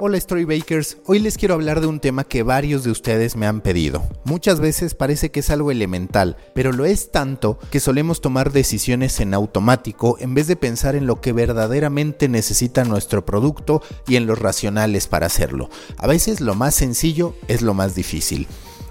Hola Storybakers, hoy les quiero hablar de un tema que varios de ustedes me han pedido. Muchas veces parece que es algo elemental, pero lo es tanto que solemos tomar decisiones en automático en vez de pensar en lo que verdaderamente necesita nuestro producto y en los racionales para hacerlo. A veces lo más sencillo es lo más difícil.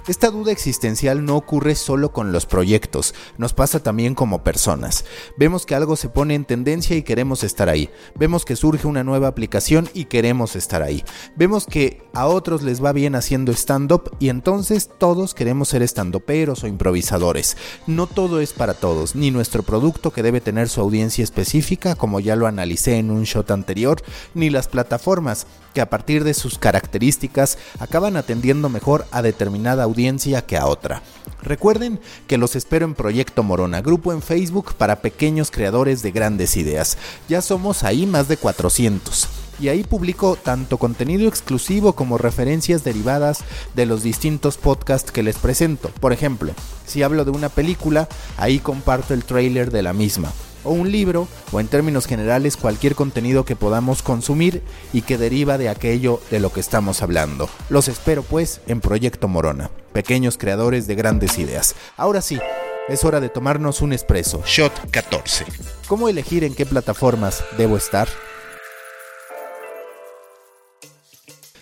Esta duda existencial no ocurre solo con los proyectos, nos pasa también como personas. Vemos que algo se pone en tendencia y queremos estar ahí. Vemos que surge una nueva aplicación y queremos estar ahí. Vemos que a otros les va bien haciendo stand-up y entonces todos queremos ser stand-uperos o improvisadores. No todo es para todos, ni nuestro producto que debe tener su audiencia específica, como ya lo analicé en un shot anterior, ni las plataformas que a partir de sus características acaban atendiendo mejor a determinada audiencia que a otra. Recuerden que los espero en Proyecto Morona, grupo en Facebook para pequeños creadores de grandes ideas. Ya somos ahí más de 400 y ahí publico tanto contenido exclusivo como referencias derivadas de los distintos podcasts que les presento. Por ejemplo, si hablo de una película, ahí comparto el trailer de la misma o un libro, o en términos generales cualquier contenido que podamos consumir y que deriva de aquello de lo que estamos hablando. Los espero pues en Proyecto Morona, pequeños creadores de grandes ideas. Ahora sí, es hora de tomarnos un espresso. Shot 14. ¿Cómo elegir en qué plataformas debo estar?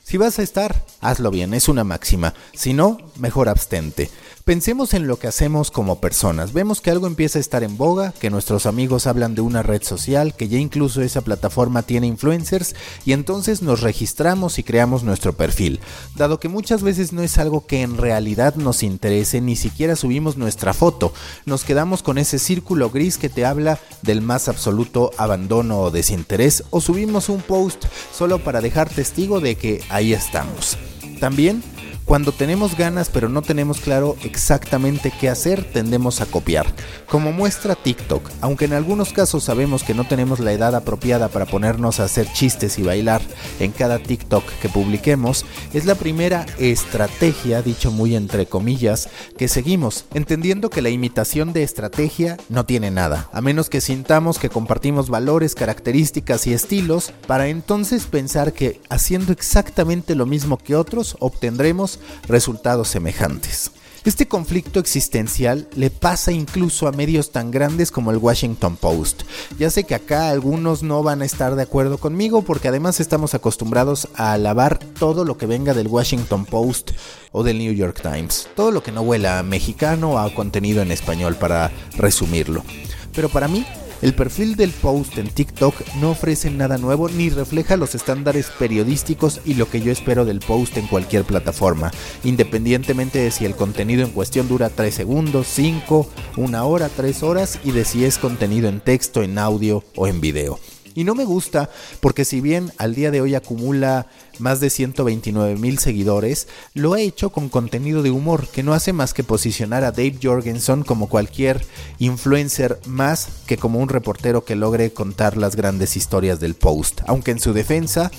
Si vas a estar, hazlo bien, es una máxima. Si no, mejor abstente. Pensemos en lo que hacemos como personas. Vemos que algo empieza a estar en boga, que nuestros amigos hablan de una red social, que ya incluso esa plataforma tiene influencers y entonces nos registramos y creamos nuestro perfil. Dado que muchas veces no es algo que en realidad nos interese, ni siquiera subimos nuestra foto. Nos quedamos con ese círculo gris que te habla del más absoluto abandono o desinterés o subimos un post solo para dejar testigo de que ahí estamos. También cuando tenemos ganas pero no tenemos claro exactamente qué hacer, tendemos a copiar. Como muestra TikTok, aunque en algunos casos sabemos que no tenemos la edad apropiada para ponernos a hacer chistes y bailar en cada TikTok que publiquemos, es la primera estrategia, dicho muy entre comillas, que seguimos, entendiendo que la imitación de estrategia no tiene nada, a menos que sintamos que compartimos valores, características y estilos, para entonces pensar que haciendo exactamente lo mismo que otros obtendremos resultados semejantes. Este conflicto existencial le pasa incluso a medios tan grandes como el Washington Post. Ya sé que acá algunos no van a estar de acuerdo conmigo porque además estamos acostumbrados a alabar todo lo que venga del Washington Post o del New York Times. Todo lo que no huela a mexicano o a contenido en español para resumirlo. Pero para mí el perfil del post en TikTok no ofrece nada nuevo ni refleja los estándares periodísticos y lo que yo espero del post en cualquier plataforma, independientemente de si el contenido en cuestión dura 3 segundos, 5, 1 hora, 3 horas y de si es contenido en texto, en audio o en video. Y no me gusta porque si bien al día de hoy acumula más de 129 mil seguidores, lo ha hecho con contenido de humor que no hace más que posicionar a Dave Jorgensen como cualquier influencer más que como un reportero que logre contar las grandes historias del post. Aunque en su defensa,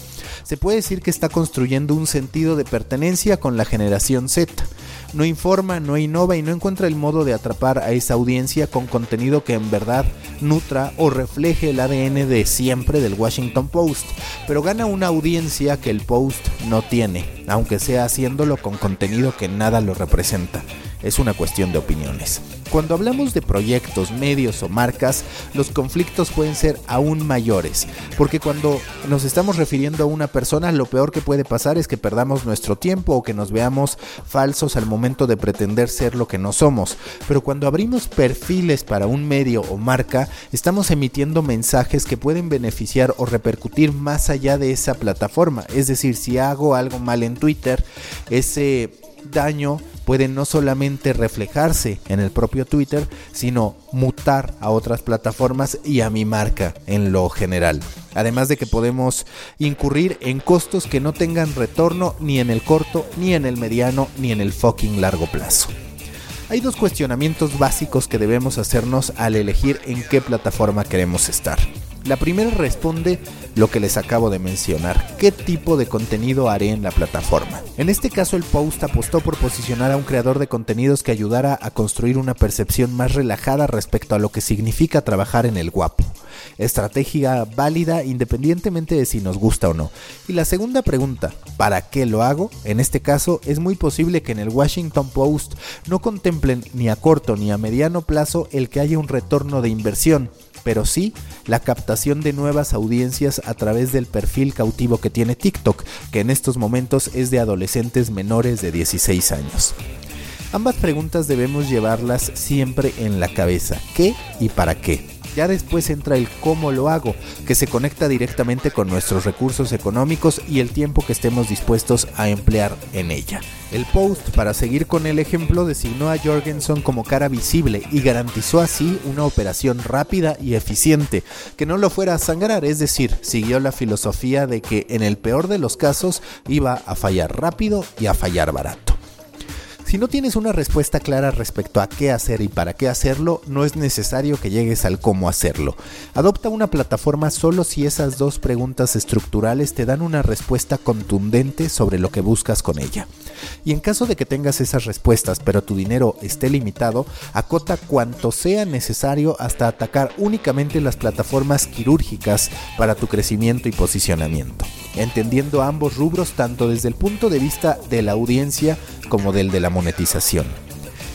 se puede decir que está construyendo un sentido de pertenencia con la generación Z no informa, no innova y no encuentra el modo de atrapar a esa audiencia con contenido que en verdad nutra o refleje el ADN de siempre del Washington Post, pero gana una audiencia que el Post no tiene, aunque sea haciéndolo con contenido que nada lo representa es una cuestión de opiniones. Cuando hablamos de proyectos, medios o marcas, los conflictos pueden ser aún mayores, porque cuando nos estamos refiriendo a una persona, lo peor que puede pasar es que perdamos nuestro tiempo o que nos veamos falsos al momento de pretender ser lo que no somos. Pero cuando abrimos perfiles para un medio o marca, estamos emitiendo mensajes que pueden beneficiar o repercutir más allá de esa plataforma. Es decir, si hago algo mal en Twitter, ese daño puede no solamente reflejarse en el propio Twitter, sino mutar a otras plataformas y a mi marca en lo general. Además de que podemos incurrir en costos que no tengan retorno ni en el corto, ni en el mediano, ni en el fucking largo plazo. Hay dos cuestionamientos básicos que debemos hacernos al elegir en qué plataforma queremos estar. La primera responde lo que les acabo de mencionar, qué tipo de contenido haré en la plataforma. En este caso el post apostó por posicionar a un creador de contenidos que ayudara a construir una percepción más relajada respecto a lo que significa trabajar en el guapo. Estrategia válida independientemente de si nos gusta o no. Y la segunda pregunta, ¿para qué lo hago? En este caso es muy posible que en el Washington Post no contemplen ni a corto ni a mediano plazo el que haya un retorno de inversión, pero sí la captación de nuevas audiencias a través del perfil cautivo que tiene TikTok, que en estos momentos es de adolescentes menores de 16 años. Ambas preguntas debemos llevarlas siempre en la cabeza, ¿qué y para qué? Ya después entra el cómo lo hago, que se conecta directamente con nuestros recursos económicos y el tiempo que estemos dispuestos a emplear en ella. El post, para seguir con el ejemplo, designó a Jorgensen como cara visible y garantizó así una operación rápida y eficiente, que no lo fuera a sangrar, es decir, siguió la filosofía de que en el peor de los casos iba a fallar rápido y a fallar barato. Si no tienes una respuesta clara respecto a qué hacer y para qué hacerlo, no es necesario que llegues al cómo hacerlo. Adopta una plataforma solo si esas dos preguntas estructurales te dan una respuesta contundente sobre lo que buscas con ella. Y en caso de que tengas esas respuestas pero tu dinero esté limitado, acota cuanto sea necesario hasta atacar únicamente las plataformas quirúrgicas para tu crecimiento y posicionamiento, entendiendo ambos rubros tanto desde el punto de vista de la audiencia como del de la monetización.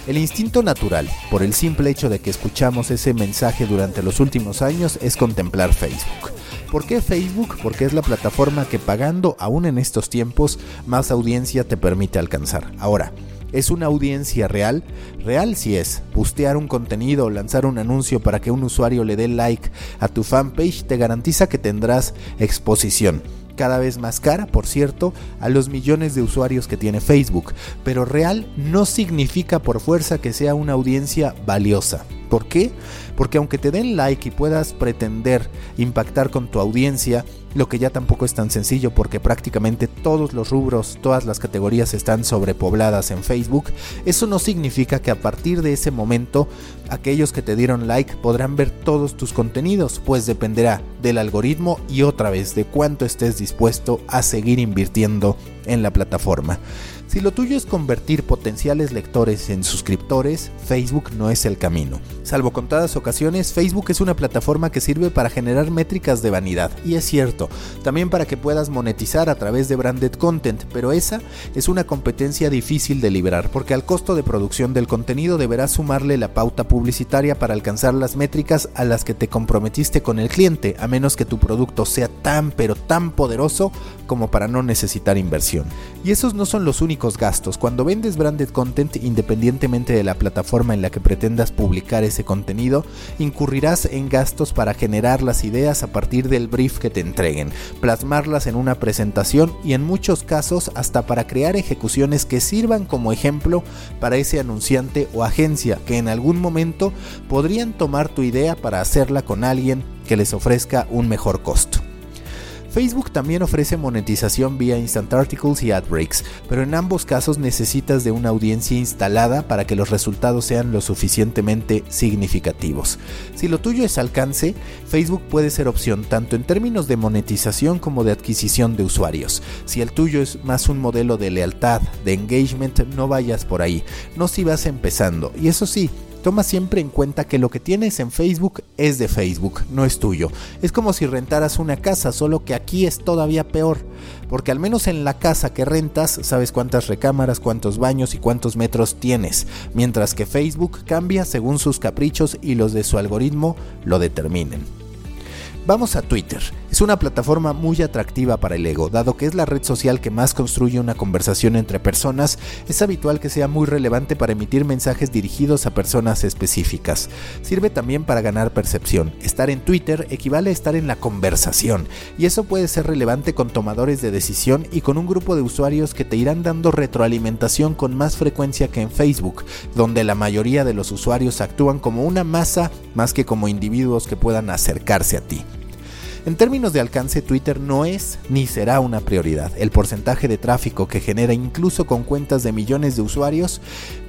El instinto natural, por el simple hecho de que escuchamos ese mensaje durante los últimos años, es contemplar Facebook. ¿Por qué Facebook? Porque es la plataforma que pagando, aún en estos tiempos, más audiencia te permite alcanzar. Ahora, ¿Es una audiencia real? Real si es. Bustear un contenido o lanzar un anuncio para que un usuario le dé like a tu fanpage te garantiza que tendrás exposición cada vez más cara, por cierto, a los millones de usuarios que tiene Facebook, pero real no significa por fuerza que sea una audiencia valiosa. ¿Por qué? Porque aunque te den like y puedas pretender impactar con tu audiencia, lo que ya tampoco es tan sencillo porque prácticamente todos los rubros, todas las categorías están sobrepobladas en Facebook, eso no significa que a partir de ese momento aquellos que te dieron like podrán ver todos tus contenidos, pues dependerá del algoritmo y otra vez de cuánto estés dispuesto a seguir invirtiendo en la plataforma. Si lo tuyo es convertir potenciales lectores en suscriptores, Facebook no es el camino. Salvo contadas ocasiones, Facebook es una plataforma que sirve para generar métricas de vanidad. Y es cierto, también para que puedas monetizar a través de branded content, pero esa es una competencia difícil de liberar porque al costo de producción del contenido deberás sumarle la pauta publicitaria para alcanzar las métricas a las que te comprometiste con el cliente, a menos que tu producto sea tan pero tan poderoso como para no necesitar inversión. Y esos no son los únicos gastos. Cuando vendes branded content, independientemente de la plataforma en la que pretendas publicar ese contenido, incurrirás en gastos para generar las ideas a partir del brief que te plasmarlas en una presentación y en muchos casos hasta para crear ejecuciones que sirvan como ejemplo para ese anunciante o agencia que en algún momento podrían tomar tu idea para hacerla con alguien que les ofrezca un mejor costo. Facebook también ofrece monetización vía Instant Articles y Ad Breaks, pero en ambos casos necesitas de una audiencia instalada para que los resultados sean lo suficientemente significativos. Si lo tuyo es alcance, Facebook puede ser opción tanto en términos de monetización como de adquisición de usuarios. Si el tuyo es más un modelo de lealtad, de engagement, no vayas por ahí, no si vas empezando. Y eso sí, Toma siempre en cuenta que lo que tienes en Facebook es de Facebook, no es tuyo. Es como si rentaras una casa, solo que aquí es todavía peor, porque al menos en la casa que rentas sabes cuántas recámaras, cuántos baños y cuántos metros tienes, mientras que Facebook cambia según sus caprichos y los de su algoritmo lo determinen. Vamos a Twitter. Es una plataforma muy atractiva para el ego, dado que es la red social que más construye una conversación entre personas, es habitual que sea muy relevante para emitir mensajes dirigidos a personas específicas. Sirve también para ganar percepción. Estar en Twitter equivale a estar en la conversación, y eso puede ser relevante con tomadores de decisión y con un grupo de usuarios que te irán dando retroalimentación con más frecuencia que en Facebook, donde la mayoría de los usuarios actúan como una masa más que como individuos que puedan acercarse a ti. En términos de alcance, Twitter no es ni será una prioridad. El porcentaje de tráfico que genera incluso con cuentas de millones de usuarios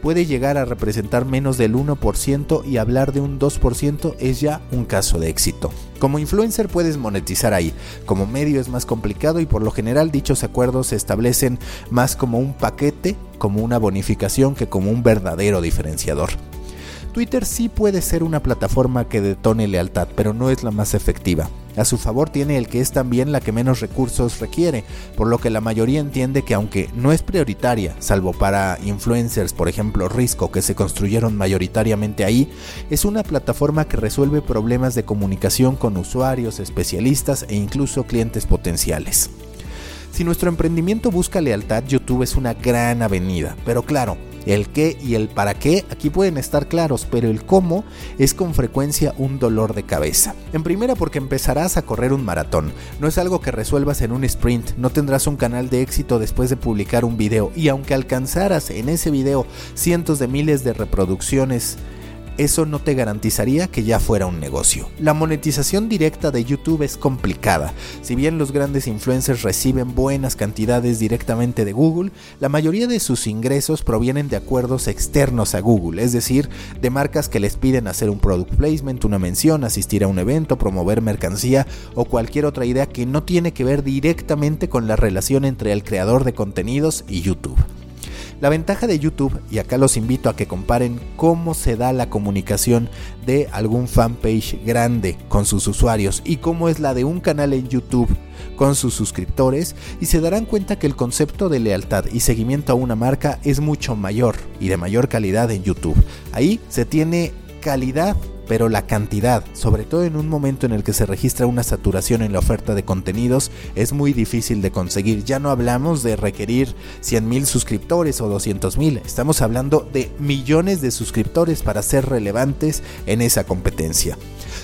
puede llegar a representar menos del 1% y hablar de un 2% es ya un caso de éxito. Como influencer puedes monetizar ahí, como medio es más complicado y por lo general dichos acuerdos se establecen más como un paquete, como una bonificación que como un verdadero diferenciador. Twitter sí puede ser una plataforma que detone lealtad, pero no es la más efectiva. A su favor tiene el que es también la que menos recursos requiere, por lo que la mayoría entiende que aunque no es prioritaria, salvo para influencers, por ejemplo Risco, que se construyeron mayoritariamente ahí, es una plataforma que resuelve problemas de comunicación con usuarios, especialistas e incluso clientes potenciales. Si nuestro emprendimiento busca lealtad, YouTube es una gran avenida, pero claro, el qué y el para qué aquí pueden estar claros, pero el cómo es con frecuencia un dolor de cabeza. En primera porque empezarás a correr un maratón. No es algo que resuelvas en un sprint, no tendrás un canal de éxito después de publicar un video y aunque alcanzaras en ese video cientos de miles de reproducciones, eso no te garantizaría que ya fuera un negocio. La monetización directa de YouTube es complicada. Si bien los grandes influencers reciben buenas cantidades directamente de Google, la mayoría de sus ingresos provienen de acuerdos externos a Google, es decir, de marcas que les piden hacer un product placement, una mención, asistir a un evento, promover mercancía o cualquier otra idea que no tiene que ver directamente con la relación entre el creador de contenidos y YouTube. La ventaja de YouTube, y acá los invito a que comparen cómo se da la comunicación de algún fanpage grande con sus usuarios y cómo es la de un canal en YouTube con sus suscriptores y se darán cuenta que el concepto de lealtad y seguimiento a una marca es mucho mayor y de mayor calidad en YouTube. Ahí se tiene calidad pero la cantidad, sobre todo en un momento en el que se registra una saturación en la oferta de contenidos, es muy difícil de conseguir. Ya no hablamos de requerir 100.000 suscriptores o 200.000, estamos hablando de millones de suscriptores para ser relevantes en esa competencia.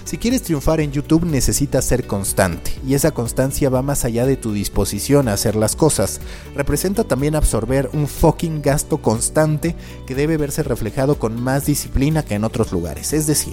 Si quieres triunfar en YouTube necesitas ser constante y esa constancia va más allá de tu disposición a hacer las cosas. Representa también absorber un fucking gasto constante que debe verse reflejado con más disciplina que en otros lugares. Es decir,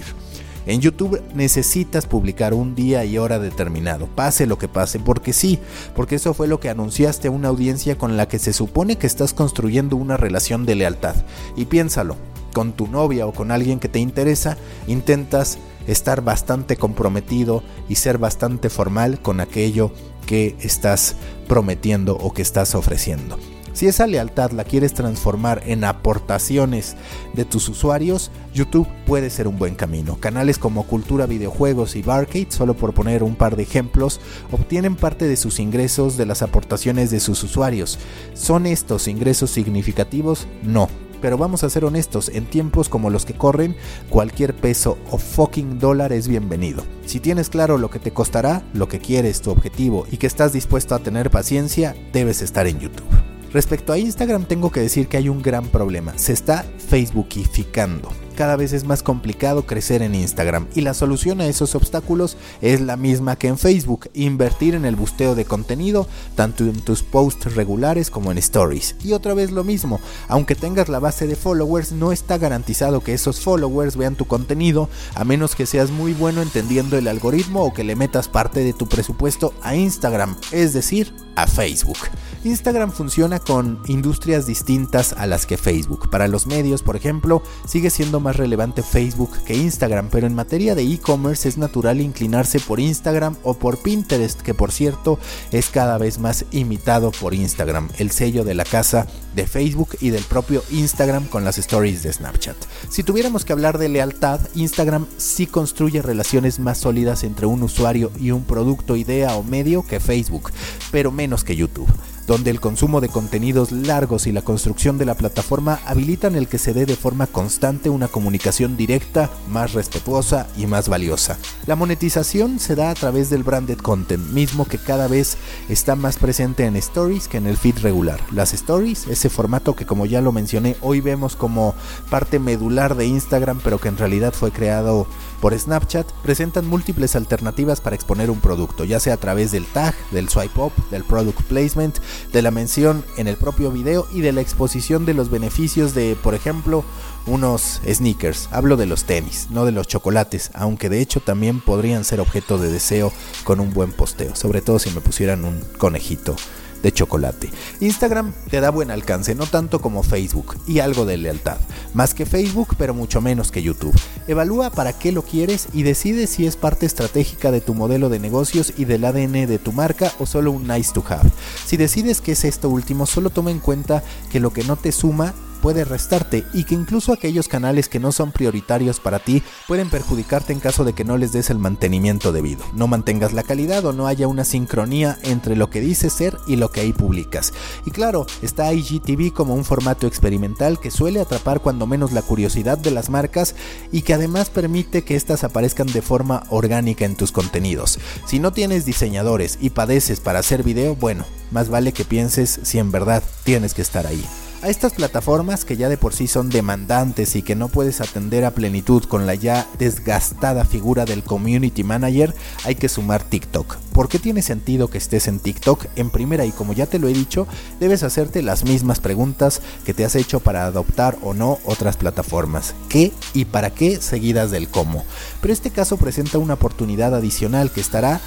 en YouTube necesitas publicar un día y hora determinado, pase lo que pase, porque sí, porque eso fue lo que anunciaste a una audiencia con la que se supone que estás construyendo una relación de lealtad. Y piénsalo, con tu novia o con alguien que te interesa, intentas estar bastante comprometido y ser bastante formal con aquello que estás prometiendo o que estás ofreciendo. Si esa lealtad la quieres transformar en aportaciones de tus usuarios, YouTube puede ser un buen camino. Canales como Cultura Videojuegos y Barcade, solo por poner un par de ejemplos, obtienen parte de sus ingresos de las aportaciones de sus usuarios. ¿Son estos ingresos significativos? No, pero vamos a ser honestos, en tiempos como los que corren, cualquier peso o fucking dólar es bienvenido. Si tienes claro lo que te costará, lo que quieres, tu objetivo y que estás dispuesto a tener paciencia, debes estar en YouTube. Respecto a Instagram tengo que decir que hay un gran problema, se está facebookificando. Cada vez es más complicado crecer en Instagram y la solución a esos obstáculos es la misma que en Facebook, invertir en el busteo de contenido tanto en tus posts regulares como en stories. Y otra vez lo mismo, aunque tengas la base de followers, no está garantizado que esos followers vean tu contenido a menos que seas muy bueno entendiendo el algoritmo o que le metas parte de tu presupuesto a Instagram, es decir, a Facebook. Instagram funciona con industrias distintas a las que Facebook. Para los medios, por ejemplo, sigue siendo más relevante Facebook que Instagram, pero en materia de e-commerce es natural inclinarse por Instagram o por Pinterest, que por cierto es cada vez más imitado por Instagram, el sello de la casa de Facebook y del propio Instagram con las stories de Snapchat. Si tuviéramos que hablar de lealtad, Instagram sí construye relaciones más sólidas entre un usuario y un producto, idea o medio que Facebook, pero menos que YouTube donde el consumo de contenidos largos y la construcción de la plataforma habilitan el que se dé de forma constante una comunicación directa, más respetuosa y más valiosa. La monetización se da a través del branded content, mismo que cada vez está más presente en stories que en el feed regular. Las stories, ese formato que como ya lo mencioné, hoy vemos como parte medular de Instagram, pero que en realidad fue creado por Snapchat, presentan múltiples alternativas para exponer un producto, ya sea a través del tag, del swipe up, del product placement, de la mención en el propio video y de la exposición de los beneficios de, por ejemplo, unos sneakers. Hablo de los tenis, no de los chocolates, aunque de hecho también podrían ser objeto de deseo con un buen posteo, sobre todo si me pusieran un conejito de chocolate. Instagram te da buen alcance, no tanto como Facebook, y algo de lealtad. Más que Facebook, pero mucho menos que YouTube. Evalúa para qué lo quieres y decide si es parte estratégica de tu modelo de negocios y del ADN de tu marca o solo un nice to have. Si decides que es esto último, solo toma en cuenta que lo que no te suma puede restarte y que incluso aquellos canales que no son prioritarios para ti pueden perjudicarte en caso de que no les des el mantenimiento debido, no mantengas la calidad o no haya una sincronía entre lo que dices ser y lo que ahí publicas. Y claro, está IGTV como un formato experimental que suele atrapar cuando menos la curiosidad de las marcas y que además permite que éstas aparezcan de forma orgánica en tus contenidos. Si no tienes diseñadores y padeces para hacer video, bueno, más vale que pienses si en verdad tienes que estar ahí. A estas plataformas que ya de por sí son demandantes y que no puedes atender a plenitud con la ya desgastada figura del community manager, hay que sumar TikTok. ¿Por qué tiene sentido que estés en TikTok? En primera, y como ya te lo he dicho, debes hacerte las mismas preguntas que te has hecho para adoptar o no otras plataformas. ¿Qué y para qué seguidas del cómo? Pero este caso presenta una oportunidad adicional que estará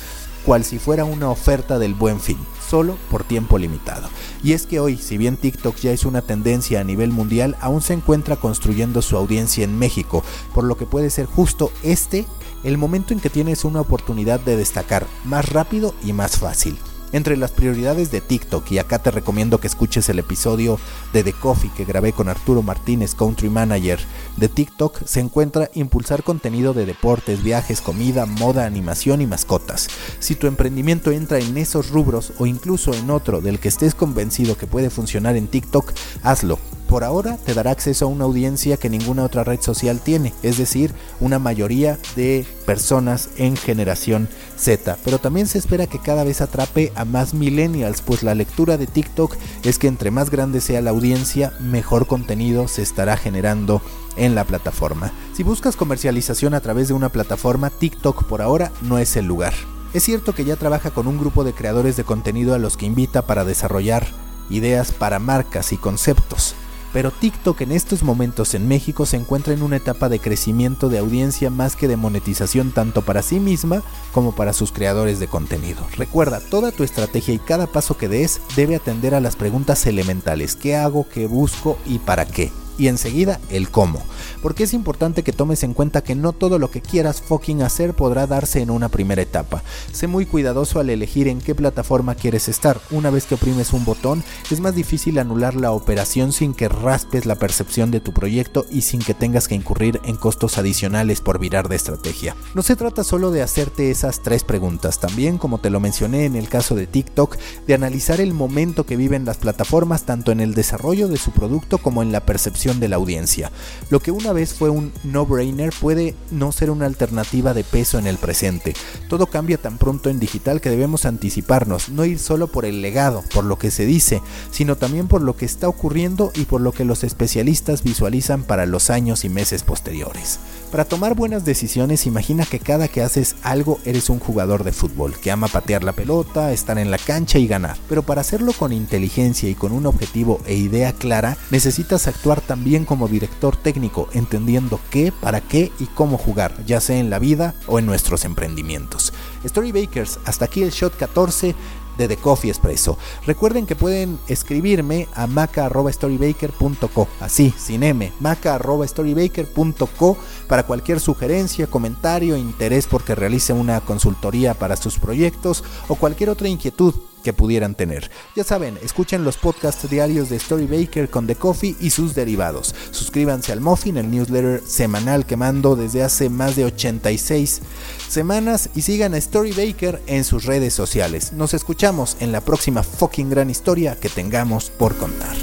cual si fuera una oferta del buen fin, solo por tiempo limitado. Y es que hoy, si bien TikTok ya es una tendencia a nivel mundial, aún se encuentra construyendo su audiencia en México, por lo que puede ser justo este el momento en que tienes una oportunidad de destacar más rápido y más fácil. Entre las prioridades de TikTok, y acá te recomiendo que escuches el episodio de The Coffee que grabé con Arturo Martínez, Country Manager de TikTok, se encuentra impulsar contenido de deportes, viajes, comida, moda, animación y mascotas. Si tu emprendimiento entra en esos rubros o incluso en otro del que estés convencido que puede funcionar en TikTok, hazlo por ahora te dará acceso a una audiencia que ninguna otra red social tiene, es decir, una mayoría de personas en generación Z. Pero también se espera que cada vez atrape a más millennials, pues la lectura de TikTok es que entre más grande sea la audiencia, mejor contenido se estará generando en la plataforma. Si buscas comercialización a través de una plataforma, TikTok por ahora no es el lugar. Es cierto que ya trabaja con un grupo de creadores de contenido a los que invita para desarrollar ideas para marcas y conceptos pero TikTok en estos momentos en México se encuentra en una etapa de crecimiento de audiencia más que de monetización tanto para sí misma como para sus creadores de contenido. Recuerda, toda tu estrategia y cada paso que des debe atender a las preguntas elementales, ¿qué hago, qué busco y para qué? Y enseguida el cómo. Porque es importante que tomes en cuenta que no todo lo que quieras fucking hacer podrá darse en una primera etapa. Sé muy cuidadoso al elegir en qué plataforma quieres estar. Una vez que oprimes un botón, es más difícil anular la operación sin que raspes la percepción de tu proyecto y sin que tengas que incurrir en costos adicionales por virar de estrategia. No se trata solo de hacerte esas tres preguntas, también como te lo mencioné en el caso de TikTok, de analizar el momento que viven las plataformas tanto en el desarrollo de su producto como en la percepción de la audiencia. Lo que una vez fue un no-brainer puede no ser una alternativa de peso en el presente. Todo cambia tan pronto en digital que debemos anticiparnos, no ir solo por el legado, por lo que se dice, sino también por lo que está ocurriendo y por lo que los especialistas visualizan para los años y meses posteriores. Para tomar buenas decisiones, imagina que cada que haces algo eres un jugador de fútbol, que ama patear la pelota, estar en la cancha y ganar. Pero para hacerlo con inteligencia y con un objetivo e idea clara, necesitas actuar también como director técnico, entendiendo qué, para qué y cómo jugar, ya sea en la vida o en nuestros emprendimientos. Storybakers, hasta aquí el shot 14 de The Coffee Espresso. Recuerden que pueden escribirme a maca.storybaker.co, así, sin M, maca.storybaker.co para cualquier sugerencia, comentario, interés porque realice una consultoría para sus proyectos o cualquier otra inquietud pudieran tener. Ya saben, escuchen los podcasts diarios de Storybaker con The Coffee y sus derivados. Suscríbanse al Muffin, el newsletter semanal que mando desde hace más de 86 semanas y sigan a Storybaker en sus redes sociales. Nos escuchamos en la próxima fucking gran historia que tengamos por contar.